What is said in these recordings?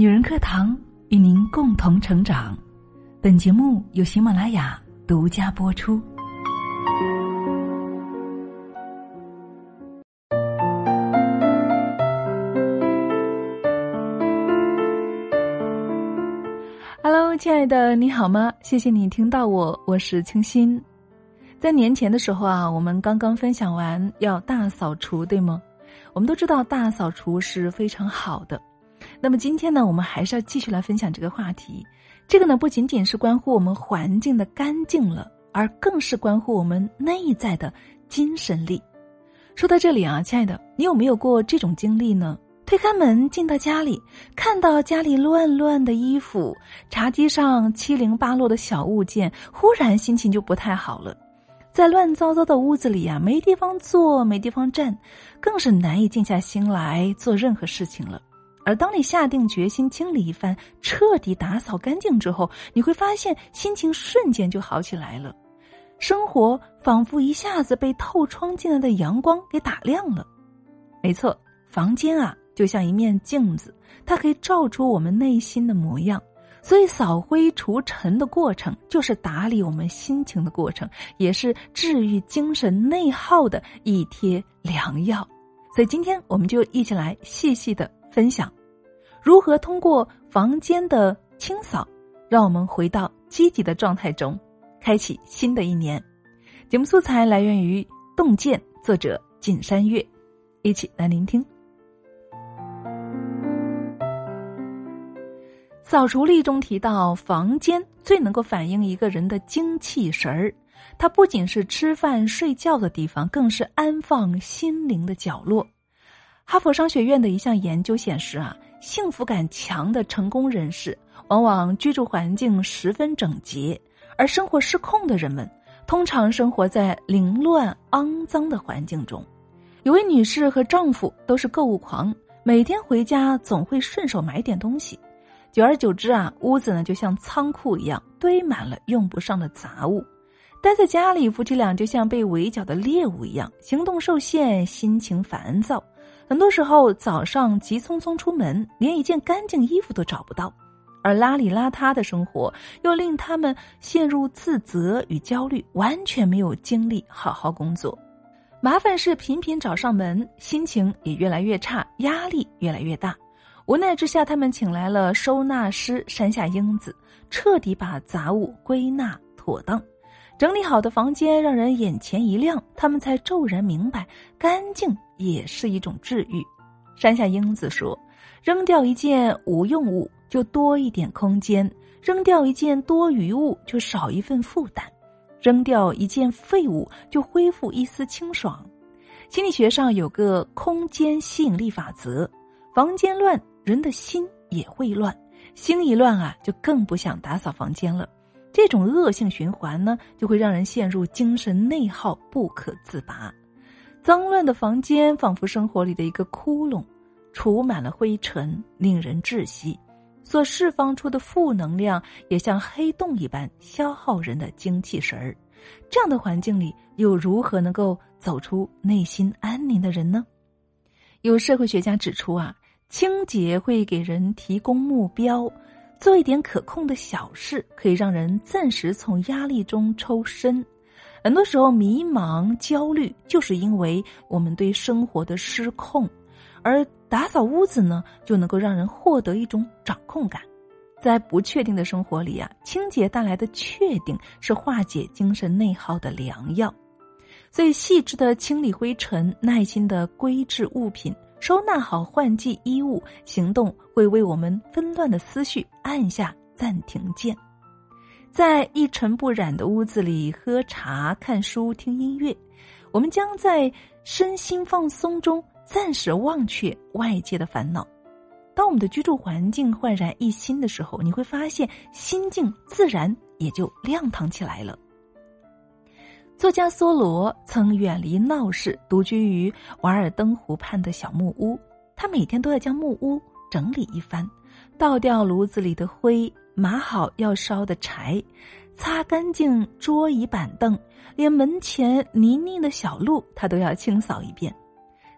女人课堂与您共同成长。本节目由喜马拉雅独家播出。Hello，亲爱的，你好吗？谢谢你听到我，我是清新。在年前的时候啊，我们刚刚分享完要大扫除，对吗？我们都知道大扫除是非常好的。那么今天呢，我们还是要继续来分享这个话题。这个呢，不仅仅是关乎我们环境的干净了，而更是关乎我们内在的精神力。说到这里啊，亲爱的，你有没有过这种经历呢？推开门进到家里，看到家里乱乱的衣服，茶几上七零八落的小物件，忽然心情就不太好了。在乱糟糟的屋子里呀，没地方坐，没地方站，更是难以静下心来做任何事情了。而当你下定决心清理一番、彻底打扫干净之后，你会发现心情瞬间就好起来了，生活仿佛一下子被透窗进来的阳光给打亮了。没错，房间啊就像一面镜子，它可以照出我们内心的模样。所以，扫灰除尘的过程就是打理我们心情的过程，也是治愈精神内耗的一贴良药。所以，今天我们就一起来细细的分享。如何通过房间的清扫，让我们回到积极的状态中，开启新的一年？节目素材来源于《洞见》，作者景山月，一起来聆听。扫除力中提到，房间最能够反映一个人的精气神儿，它不仅是吃饭睡觉的地方，更是安放心灵的角落。哈佛商学院的一项研究显示啊。幸福感强的成功人士，往往居住环境十分整洁；而生活失控的人们，通常生活在凌乱肮脏的环境中。有位女士和丈夫都是购物狂，每天回家总会顺手买点东西。久而久之啊，屋子呢就像仓库一样，堆满了用不上的杂物。待在家里，夫妻俩就像被围剿的猎物一样，行动受限，心情烦躁。很多时候，早上急匆匆出门，连一件干净衣服都找不到，而邋里邋遢的生活又令他们陷入自责与焦虑，完全没有精力好好工作。麻烦事频频找上门，心情也越来越差，压力越来越大。无奈之下，他们请来了收纳师山下英子，彻底把杂物归纳妥当。整理好的房间让人眼前一亮，他们才骤然明白，干净也是一种治愈。山下英子说：“扔掉一件无用物，就多一点空间；扔掉一件多余物，就少一份负担；扔掉一件废物，就恢复一丝清爽。”心理学上有个空间吸引力法则：房间乱，人的心也会乱；心一乱啊，就更不想打扫房间了。这种恶性循环呢，就会让人陷入精神内耗，不可自拔。脏乱的房间仿佛生活里的一个窟窿，储满了灰尘，令人窒息。所释放出的负能量也像黑洞一般，消耗人的精气神儿。这样的环境里，又如何能够走出内心安宁的人呢？有社会学家指出啊，清洁会给人提供目标。做一点可控的小事，可以让人暂时从压力中抽身。很多时候，迷茫、焦虑，就是因为我们对生活的失控。而打扫屋子呢，就能够让人获得一种掌控感。在不确定的生活里啊，清洁带来的确定是化解精神内耗的良药。所以，细致的清理灰尘，耐心的归置物品。收纳好换季衣物，行动会为我们纷乱的思绪按下暂停键。在一尘不染的屋子里喝茶、看书、听音乐，我们将在身心放松中暂时忘却外界的烦恼。当我们的居住环境焕然一新的时候，你会发现心境自然也就亮堂起来了。作家梭罗曾远离闹市，独居于瓦尔登湖畔的小木屋。他每天都要将木屋整理一番，倒掉炉子里的灰，码好要烧的柴，擦干净桌椅板凳，连门前泥泞的小路他都要清扫一遍。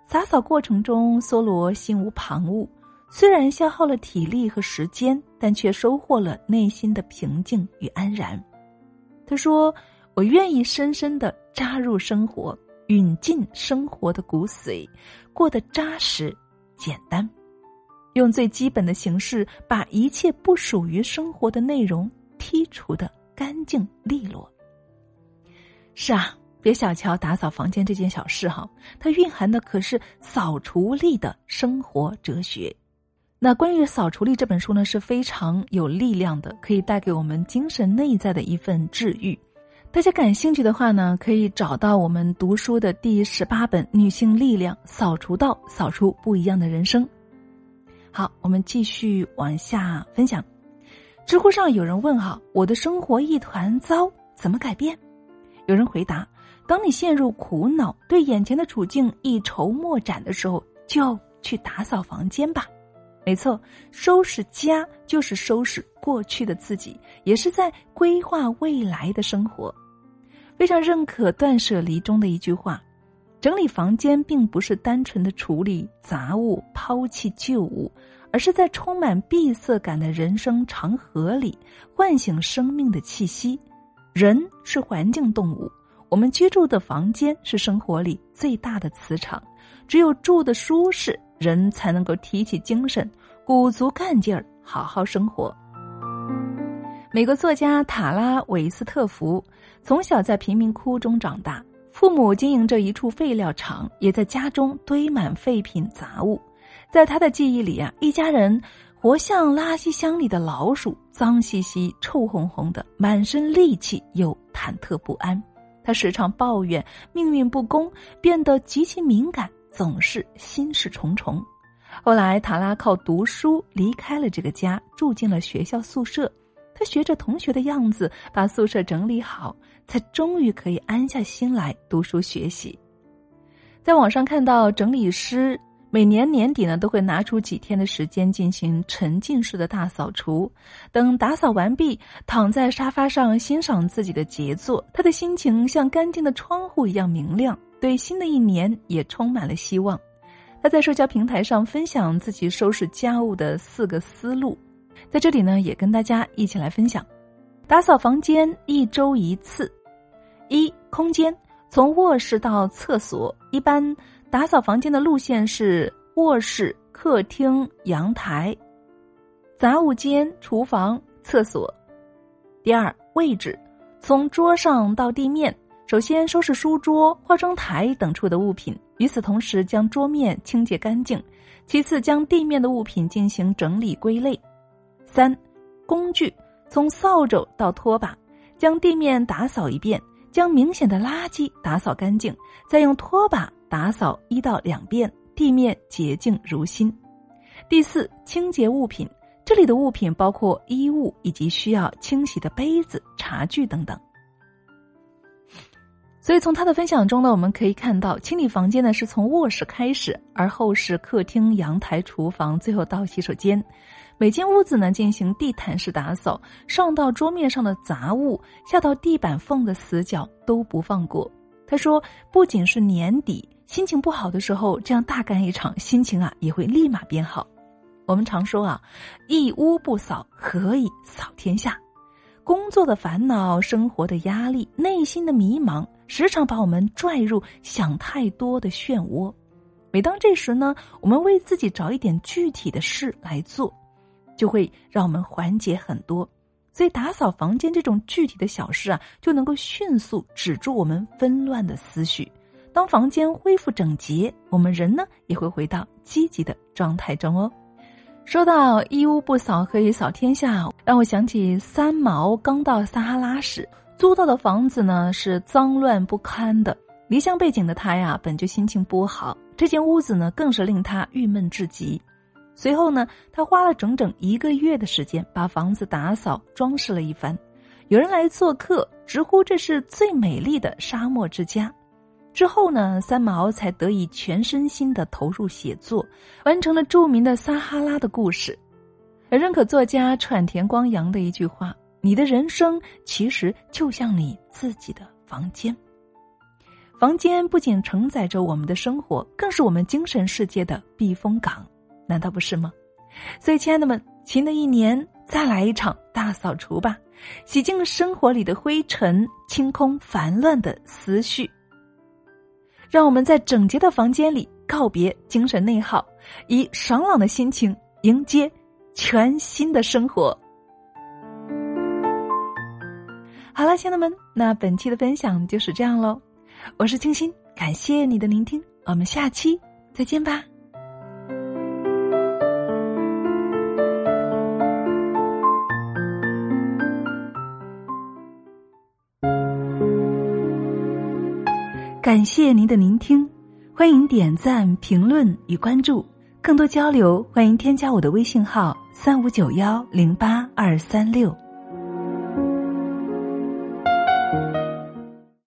洒扫过程中，梭罗心无旁骛，虽然消耗了体力和时间，但却收获了内心的平静与安然。他说：“我愿意深深的扎入生活，允进生活的骨髓，过得扎实、简单，用最基本的形式把一切不属于生活的内容剔除的干净利落。”是啊。别小瞧打扫房间这件小事哈，它蕴含的可是扫除力的生活哲学。那关于扫除力这本书呢，是非常有力量的，可以带给我们精神内在的一份治愈。大家感兴趣的话呢，可以找到我们读书的第十八本《女性力量扫除道》，扫出不一样的人生。好，我们继续往下分享。知乎上有人问哈，我的生活一团糟，怎么改变？有人回答。当你陷入苦恼、对眼前的处境一筹莫展的时候，就去打扫房间吧。没错，收拾家就是收拾过去的自己，也是在规划未来的生活。非常认可断舍离中的一句话：整理房间并不是单纯的处理杂物、抛弃旧物，而是在充满闭塞感的人生长河里唤醒生命的气息。人是环境动物。我们居住的房间是生活里最大的磁场，只有住的舒适，人才能够提起精神，鼓足干劲儿，好好生活。美国作家塔拉·韦斯特福从小在贫民窟中长大，父母经营着一处废料厂，也在家中堆满废品杂物。在他的记忆里啊，一家人活像垃圾箱里的老鼠，脏兮兮、臭烘烘的，满身戾气又忐忑不安。他时常抱怨命运不公，变得极其敏感，总是心事重重。后来，塔拉靠读书离开了这个家，住进了学校宿舍。他学着同学的样子，把宿舍整理好，才终于可以安下心来读书学习。在网上看到整理师。每年年底呢，都会拿出几天的时间进行沉浸式的大扫除。等打扫完毕，躺在沙发上欣赏自己的杰作，他的心情像干净的窗户一样明亮，对新的一年也充满了希望。他在社交平台上分享自己收拾家务的四个思路，在这里呢，也跟大家一起来分享：打扫房间一周一次。一空间从卧室到厕所，一般。打扫房间的路线是卧室、客厅、阳台、杂物间、厨房、厕所。第二位置，从桌上到地面，首先收拾书桌、化妆台等处的物品，与此同时将桌面清洁干净；其次将地面的物品进行整理归类。三工具，从扫帚到拖把，将地面打扫一遍，将明显的垃圾打扫干净，再用拖把。打扫一到两遍，地面洁净如新。第四，清洁物品，这里的物品包括衣物以及需要清洗的杯子、茶具等等。所以从他的分享中呢，我们可以看到，清理房间呢是从卧室开始，而后是客厅、阳台、厨房，最后到洗手间。每间屋子呢进行地毯式打扫，上到桌面上的杂物，下到地板缝的死角都不放过。他说，不仅是年底。心情不好的时候，这样大干一场，心情啊也会立马变好。我们常说啊，一屋不扫，何以扫天下？工作的烦恼、生活的压力、内心的迷茫，时常把我们拽入想太多的漩涡。每当这时呢，我们为自己找一点具体的事来做，就会让我们缓解很多。所以，打扫房间这种具体的小事啊，就能够迅速止住我们纷乱的思绪。当房间恢复整洁，我们人呢也会回到积极的状态中哦。说到一屋不扫何以扫天下，让我想起三毛刚到撒哈拉时租到的房子呢是脏乱不堪的。离乡背景的他呀，本就心情不好，这间屋子呢更是令他郁闷至极。随后呢，他花了整整一个月的时间把房子打扫装饰了一番。有人来做客，直呼这是最美丽的沙漠之家。之后呢，三毛才得以全身心的投入写作，完成了著名的《撒哈拉的故事》。而认可作家川田光阳的一句话：“你的人生其实就像你自己的房间，房间不仅承载着我们的生活，更是我们精神世界的避风港，难道不是吗？”所以，亲爱的们，新的一年再来一场大扫除吧，洗净生活里的灰尘，清空烦乱的思绪。让我们在整洁的房间里告别精神内耗，以爽朗的心情迎接全新的生活。好了，亲爱的们，那本期的分享就是这样喽。我是清新，感谢你的聆听，我们下期再见吧。感谢您的聆听，欢迎点赞、评论与关注，更多交流，欢迎添加我的微信号三五九幺零八二三六。